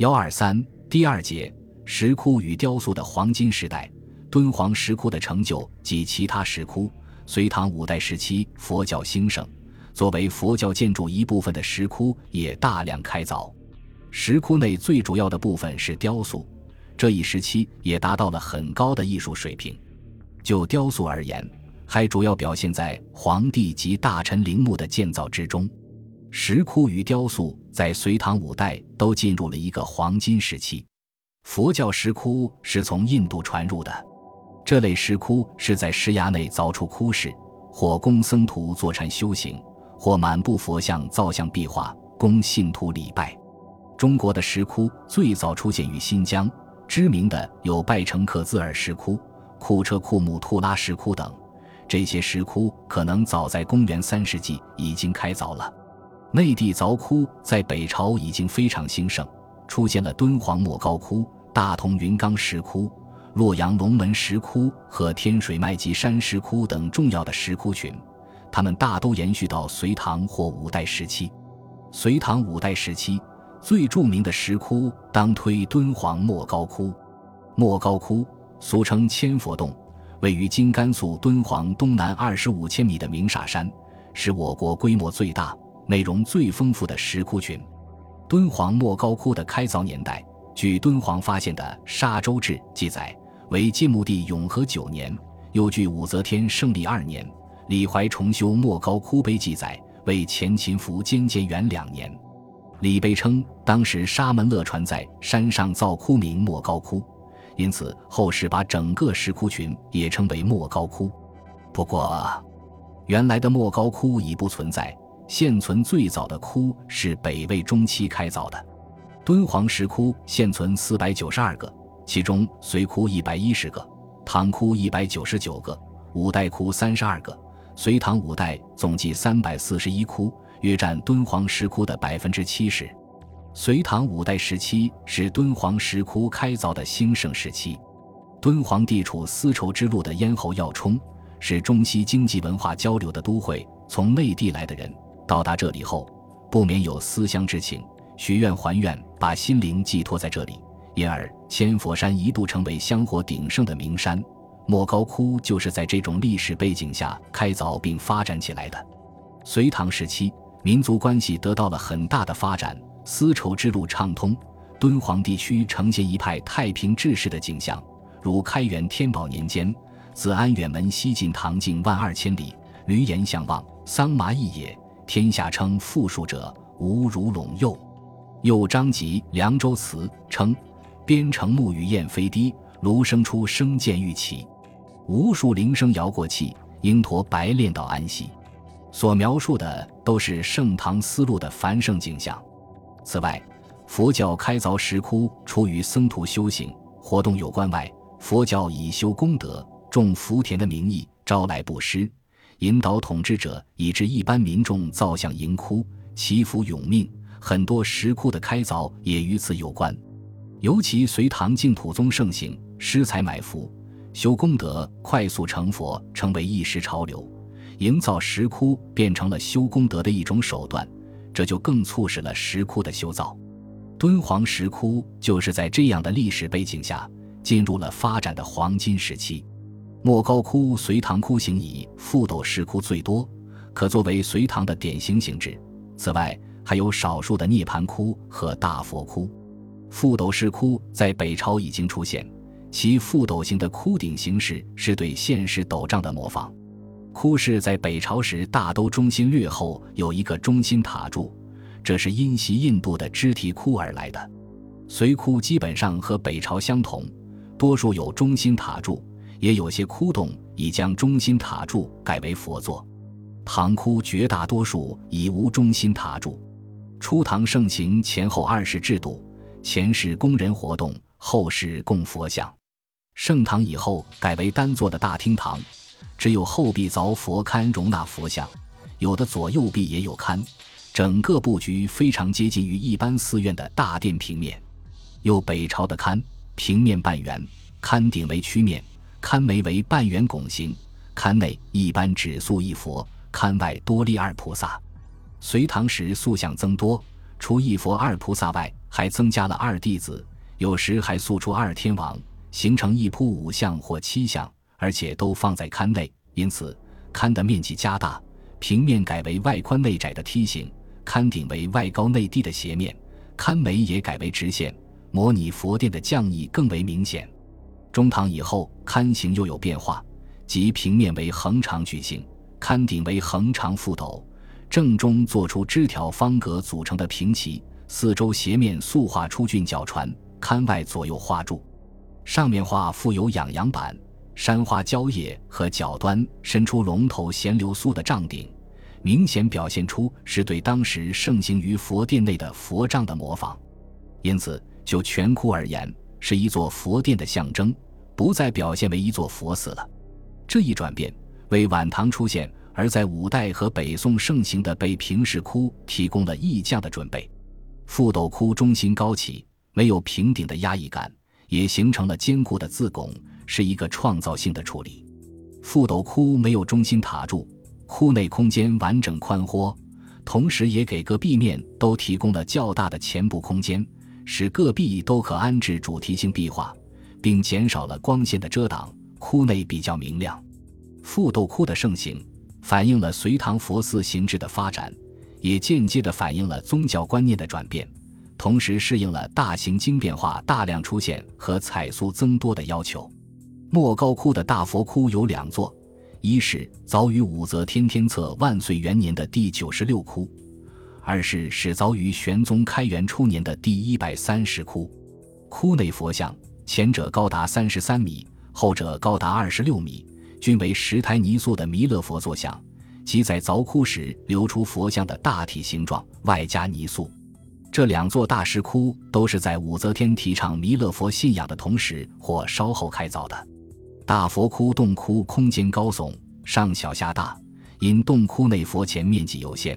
幺二三第二节石窟与雕塑的黄金时代，敦煌石窟的成就及其他石窟。隋唐五代时期，佛教兴盛，作为佛教建筑一部分的石窟也大量开凿。石窟内最主要的部分是雕塑，这一时期也达到了很高的艺术水平。就雕塑而言，还主要表现在皇帝及大臣陵墓的建造之中。石窟与雕塑在隋唐五代都进入了一个黄金时期。佛教石窟是从印度传入的，这类石窟是在石崖内凿出窟室，或供僧徒坐禅修行，或满布佛像造像壁画供信徒礼拜。中国的石窟最早出现于新疆，知名的有拜城克孜尔石窟、库车库木图拉石窟等。这些石窟可能早在公元三世纪已经开凿了。内地凿窟在北朝已经非常兴盛，出现了敦煌莫高窟、大同云冈石窟、洛阳龙门石窟和天水麦积山石窟等重要的石窟群，它们大都延续到隋唐或五代时期。隋唐五代时期最著名的石窟当推敦煌莫高窟。莫高窟俗称千佛洞，位于今甘肃敦煌东南二十五千米的鸣沙山，是我国规模最大。内容最丰富的石窟群，敦煌莫高窟的开凿年代，据敦煌发现的《沙洲志》记载为晋穆帝永和九年，又据武则天胜历二年，李怀重修莫高窟碑记载为前秦苻坚建元两年。李碑称，当时沙门乐传在山上造窟名莫高窟，因此后世把整个石窟群也称为莫高窟。不过，原来的莫高窟已不存在。现存最早的窟是北魏中期开凿的，敦煌石窟现存四百九十二个，其中隋窟一百一十个，唐窟一百九十九个，五代窟三十二个，隋唐五代总计三百四十一窟，约占敦煌石窟的百分之七十。隋唐五代时期是敦煌石窟开凿的兴盛时期，敦煌地处丝绸之路的咽喉要冲，是中西经济文化交流的都会，从内地来的人。到达这里后，不免有思乡之情，许愿还愿，把心灵寄托在这里，因而千佛山一度成为香火鼎盛的名山。莫高窟就是在这种历史背景下开凿并发展起来的。隋唐时期，民族关系得到了很大的发展，丝绸之路畅通，敦煌地区呈现一派太平治世的景象。如开元天宝年间，自安远门西进唐境万二千里，闾阎相望，桑麻异野。天下称富庶者，无如陇右。又张籍《凉州词》称：“边城暮雨燕飞低，芦生出声渐欲起。无数铃声摇过气，鹰驼白练到安息。”所描述的都是盛唐丝路的繁盛景象。此外，佛教开凿石窟，出于僧徒修行活动有关外，佛教以修功德、种福田的名义招来布施。引导统治者以致一般民众造像迎窟祈福永命，很多石窟的开凿也与此有关。尤其隋唐净土宗盛行，施财买福、修功德、快速成佛，成为一时潮流。营造石窟变成了修功德的一种手段，这就更促使了石窟的修造。敦煌石窟就是在这样的历史背景下进入了发展的黄金时期。莫高窟隋唐窟形以覆斗石窟最多，可作为隋唐的典型形制。此外，还有少数的涅盘窟和大佛窟。覆斗石窟在北朝已经出现，其覆斗形的窟顶形式是对现实斗帐的模仿。窟室在北朝时大都中心略后有一个中心塔柱，这是因袭印度的支提窟而来的。隋窟基本上和北朝相同，多数有中心塔柱。也有些窟洞已将中心塔柱改为佛座，唐窟绝大多数已无中心塔柱。初唐盛行前后二世制度，前世供人活动，后世供佛像。盛唐以后改为单座的大厅堂，只有后壁凿佛龛容纳佛像，有的左右壁也有龛，整个布局非常接近于一般寺院的大殿平面。有北朝的龛，平面半圆，龛顶为曲面。龛楣为半圆拱形，龛内一般只塑一佛，龛外多立二菩萨。隋唐时塑像增多，除一佛二菩萨外，还增加了二弟子，有时还塑出二天王，形成一铺五像或七像，而且都放在龛内，因此龛的面积加大，平面改为外宽内窄的梯形，龛顶为外高内低的斜面，龛眉也改为直线，模拟佛殿的降意更为明显。中唐以后，龛形又有变化，即平面为横长矩形，龛顶为横长覆斗，正中做出枝条方格组成的平旗，四周斜面塑画出俊角船，龛外左右画柱，上面画附有养阳板、山花蕉叶和角端伸出龙头衔流苏的帐顶，明显表现出是对当时盛行于佛殿内的佛杖的模仿。因此，就全窟而言。是一座佛殿的象征，不再表现为一座佛寺了。这一转变为晚唐出现而在五代和北宋盛行的北平式窟提供了溢降的准备。覆斗窟中心高起，没有平顶的压抑感，也形成了坚固的自拱，是一个创造性的处理。覆斗窟没有中心塔柱，窟内空间完整宽豁，同时也给各壁面都提供了较大的前部空间。使各壁都可安置主题性壁画，并减少了光线的遮挡，窟内比较明亮。覆斗窟的盛行，反映了隋唐佛寺形制的发展，也间接地反映了宗教观念的转变，同时适应了大型经变化大量出现和彩塑增多的要求。莫高窟的大佛窟有两座，一是早于武则天天策万岁元年的第九十六窟。二是始凿于玄宗开元初年的第一百三十窟，窟内佛像前者高达三十三米，后者高达二十六米，均为石台泥塑的弥勒佛坐像，即在凿窟时留出佛像的大体形状，外加泥塑。这两座大石窟都是在武则天提倡弥勒佛信仰的同时或稍后开凿的。大佛窟洞窟空间高耸，上小下大，因洞窟内佛前面积有限。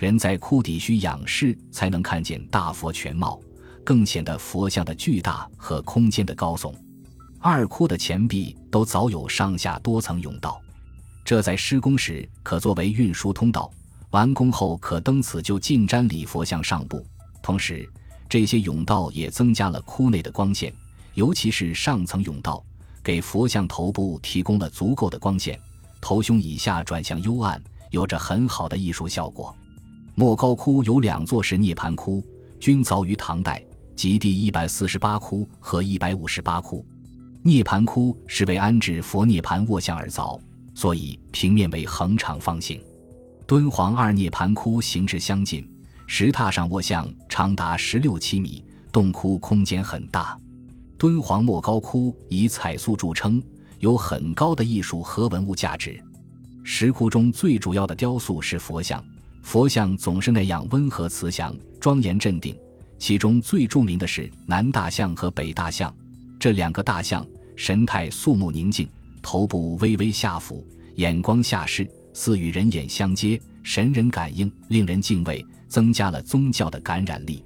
人在窟底需仰视，才能看见大佛全貌，更显得佛像的巨大和空间的高耸。二窟的前壁都早有上下多层甬道，这在施工时可作为运输通道，完工后可登此就近瞻礼佛像上部。同时，这些甬道也增加了窟内的光线，尤其是上层甬道，给佛像头部提供了足够的光线，头胸以下转向幽暗，有着很好的艺术效果。莫高窟有两座是涅盘窟，均凿于唐代，即第一百四十八窟和一百五十八窟。涅盘窟是为安置佛涅盘卧像而凿，所以平面为横长方形。敦煌二涅盘窟形制相近，石榻上卧像长达十六七米，洞窟空间很大。敦煌莫高窟以彩塑著称，有很高的艺术和文物价值。石窟中最主要的雕塑是佛像。佛像总是那样温和慈祥、庄严镇定。其中最著名的是南大象和北大象，这两个大象神态肃穆宁静，头部微微下俯，眼光下视，似与人眼相接，神人感应，令人敬畏，增加了宗教的感染力。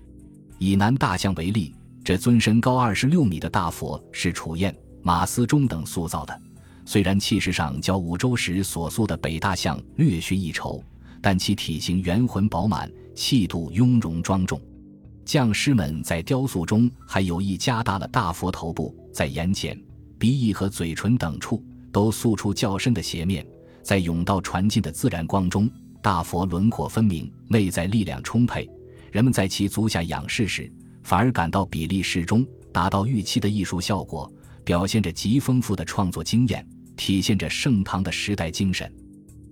以南大象为例，这尊身高二十六米的大佛是楚燕、马思忠等塑造的，虽然气势上较五周时所塑的北大象略逊一筹。但其体型圆浑饱满，气度雍容庄重。匠师们在雕塑中还有意加大了大佛头部，在眼睑、鼻翼和嘴唇等处都塑出较深的斜面。在甬道传进的自然光中，大佛轮廓分明，内在力量充沛。人们在其足下仰视时，反而感到比例适中，达到预期的艺术效果，表现着极丰富的创作经验，体现着盛唐的时代精神。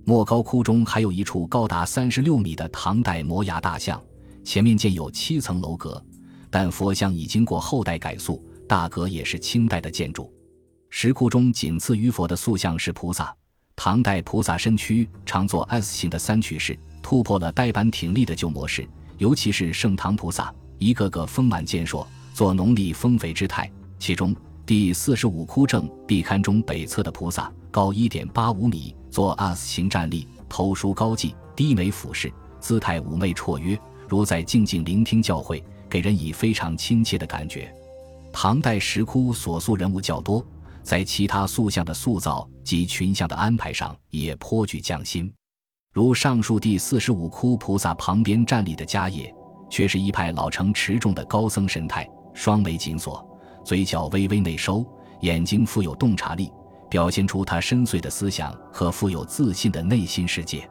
莫高窟中还有一处高达三十六米的唐代摩崖大像，前面建有七层楼阁，但佛像已经过后代改塑，大阁也是清代的建筑。石窟中仅次于佛的塑像是菩萨，唐代菩萨身躯常做 S 型的三曲式，突破了呆板挺立的旧模式，尤其是盛唐菩萨，一个个丰满健硕，做浓丽丰肥之态。其中第四十五窟正壁龛中北侧的菩萨。高一点八五米，做 S 形站立，头梳高髻，低眉俯视，姿态妩媚绰约，如在静静聆听教诲，给人以非常亲切的感觉。唐代石窟所塑人物较多，在其他塑像的塑造及群像的安排上也颇具匠心。如上述第四十五窟菩萨旁边站立的迦叶，却是一派老成持重的高僧神态，双眉紧锁，嘴角微微内收，眼睛富有洞察力，表现出他深邃的思想和富有自信的内心世界。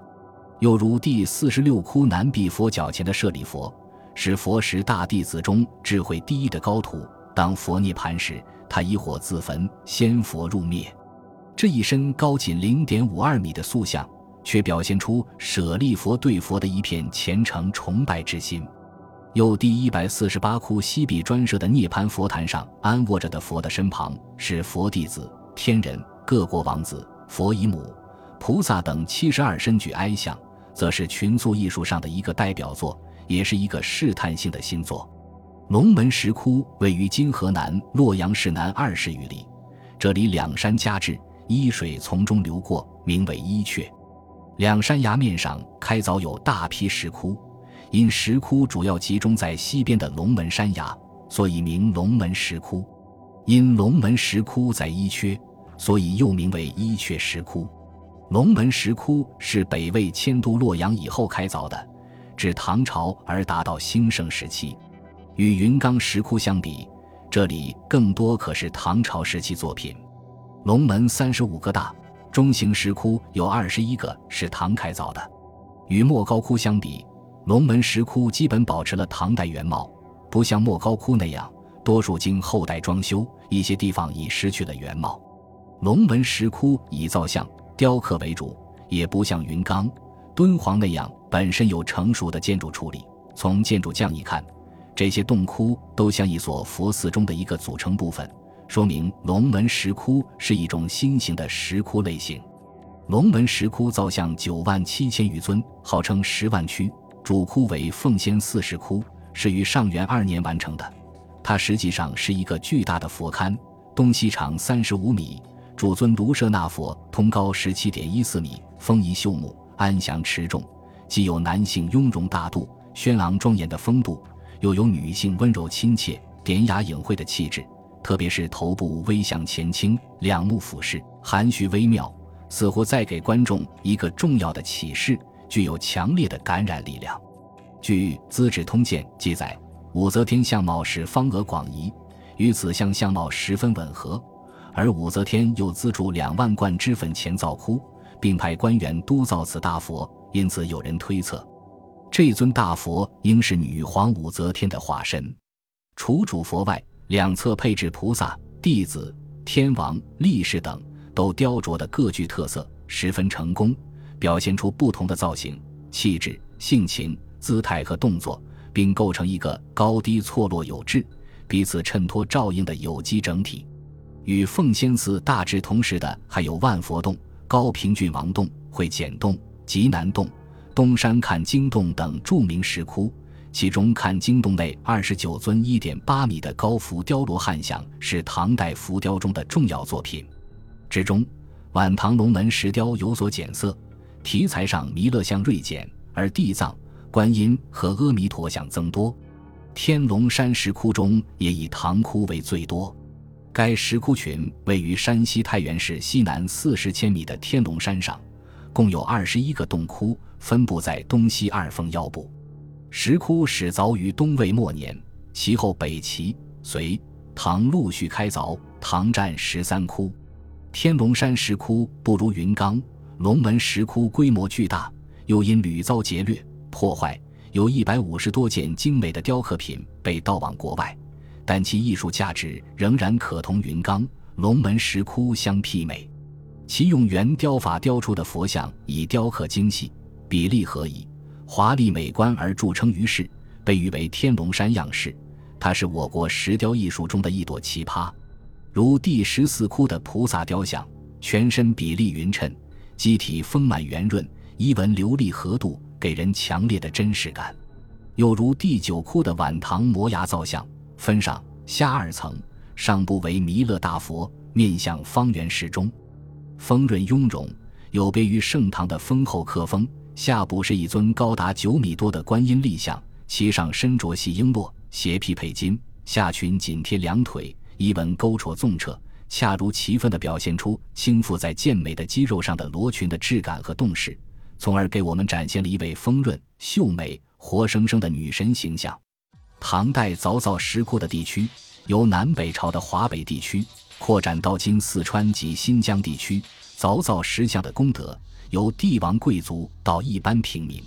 又如第四十六窟南壁佛脚前的舍利佛，是佛时大弟子中智慧第一的高徒。当佛涅槃时，他以火自焚，先佛入灭。这一身高仅零点五二米的塑像，却表现出舍利佛对佛的一片虔诚崇拜之心。又第一百四十八窟西壁专设的涅槃佛坛上安卧着的佛的身旁，是佛弟子、天人、各国王子、佛姨母、菩萨等七十二身具哀像，则是群塑艺术上的一个代表作，也是一个试探性的新作。龙门石窟位于今河南洛阳市南二十余里，这里两山夹峙，伊水从中流过，名为伊阙。两山崖面上开凿有大批石窟。因石窟主要集中在西边的龙门山崖，所以名龙门石窟。因龙门石窟在伊阙，所以又名为伊阙石窟。龙门石窟是北魏迁都洛阳以后开凿的，至唐朝而达到兴盛时期。与云冈石窟相比，这里更多可是唐朝时期作品。龙门三十五个大中型石窟有二十一个是唐开凿的。与莫高窟相比。龙门石窟基本保持了唐代原貌，不像莫高窟那样，多数经后代装修，一些地方已失去了原貌。龙门石窟以造像、雕刻为主，也不像云冈、敦煌那样本身有成熟的建筑处理。从建筑匠一看，这些洞窟都像一所佛寺中的一个组成部分，说明龙门石窟是一种新型的石窟类型。龙门石窟造像九万七千余尊，号称十万躯。主窟为奉先寺石窟，是于上元二年完成的。它实际上是一个巨大的佛龛，东西长三十五米。主尊卢舍那佛，通高十七点一四米，丰仪秀目，安详持重，既有男性雍容大度、轩昂庄严的风度，又有女性温柔亲切、典雅隐晦的气质。特别是头部微向前倾，两目俯视，含蓄微妙，似乎在给观众一个重要的启示。具有强烈的感染力量。据《资治通鉴》记载，武则天相貌是方额广仪，与此相相貌十分吻合。而武则天又资助两万贯脂粉钱造窟，并派官员督造此大佛，因此有人推测，这尊大佛应是女皇武则天的化身。除主佛外，两侧配置菩萨、弟子、天王、力士等，都雕琢的各具特色，十分成功。表现出不同的造型、气质、性情、姿态和动作，并构成一个高低错落有致、彼此衬托照应的有机整体。与奉先寺大致同时的还有万佛洞、高平郡王洞、会简洞、极南洞、东山看经洞等著名石窟。其中看经洞内二十九尊一点八米的高浮雕罗汉像是唐代浮雕中的重要作品。之中，晚唐龙门石雕有所减色。题材上弥勒像锐减，而地藏、观音和阿弥陀像增多。天龙山石窟中也以唐窟为最多。该石窟群位于山西太原市西南四十千米的天龙山上，共有二十一个洞窟，分布在东西二峰腰部。石窟始凿于东魏末年，其后北齐、隋、唐陆续开凿，唐占十三窟。天龙山石窟不如云冈。龙门石窟规模巨大，又因屡遭劫掠破坏，有一百五十多件精美的雕刻品被盗往国外，但其艺术价值仍然可同云冈、龙门石窟相媲美。其用圆雕法雕出的佛像，以雕刻精细、比例合宜、华丽美观而著称于世，被誉为“天龙山样式”。它是我国石雕艺术中的一朵奇葩。如第十四窟的菩萨雕像，全身比例匀称。机体丰满圆润，衣纹流利合度，给人强烈的真实感。又如第九窟的晚唐摩崖造像，分上下二层，上部为弥勒大佛，面向方圆适中，丰润雍容，有别于盛唐的丰厚刻风。下部是一尊高达九米多的观音立像，其上身着细璎珞，斜披佩巾，下裙紧贴两腿，衣纹勾绰纵彻。恰如其分地表现出倾覆在健美的肌肉上的罗裙的质感和动势，从而给我们展现了一位丰润秀美、活生生的女神形象。唐代凿造石窟的地区，由南北朝的华北地区扩展到今四川及新疆地区。凿造石像的功德，由帝王贵族到一般平民。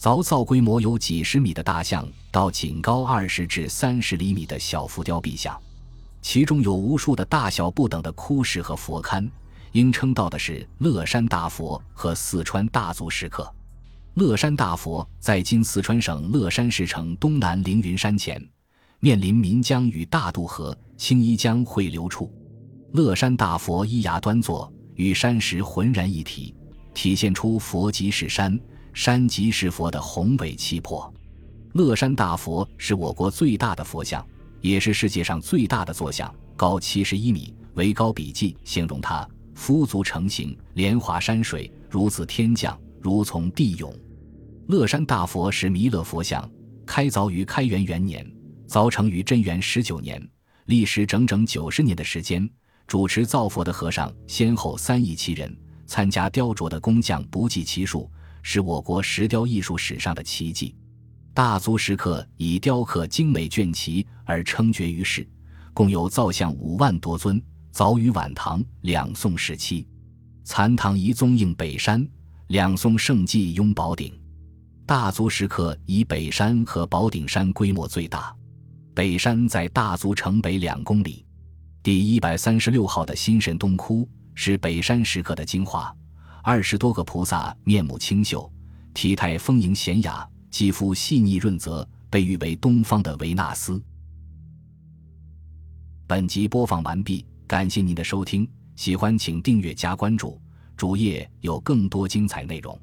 凿造规模有几十米的大象，到仅高二十至三十厘米的小浮雕壁像，其中有无数的大小不等的窟室和佛龛。应称道的是乐山大佛和四川大足石刻。乐山大佛在今四川省乐山市城东南凌云山前，面临岷江与大渡河、青衣江汇流处。乐山大佛依崖端坐，与山石浑然一体，体现出佛即是山，山即是佛的宏伟气魄。乐山大佛是我国最大的佛像，也是世界上最大的坐像，高七十一米。为高笔记形容它。夫足成形，莲华山水，如自天降，如从地涌。乐山大佛是弥勒佛像，开凿于开元元年，凿成于贞元十九年，历时整整九十年的时间。主持造佛的和尚先后三亿七人，参加雕琢的工匠不计其数，是我国石雕艺术史上的奇迹。大足石刻以雕刻精美卷齐而称绝于世，共有造像五万多尊。早于晚唐两宋时期，残唐遗踪应北山，两宋盛迹拥宝顶。大足石刻以北山和宝顶山规模最大。北山在大足城北两公里。第一百三十六号的新神洞窟是北山石刻的精华，二十多个菩萨面目清秀，体态丰盈娴雅，肌肤细腻润泽，被誉为东方的维纳斯。本集播放完毕。感谢您的收听，喜欢请订阅加关注，主页有更多精彩内容。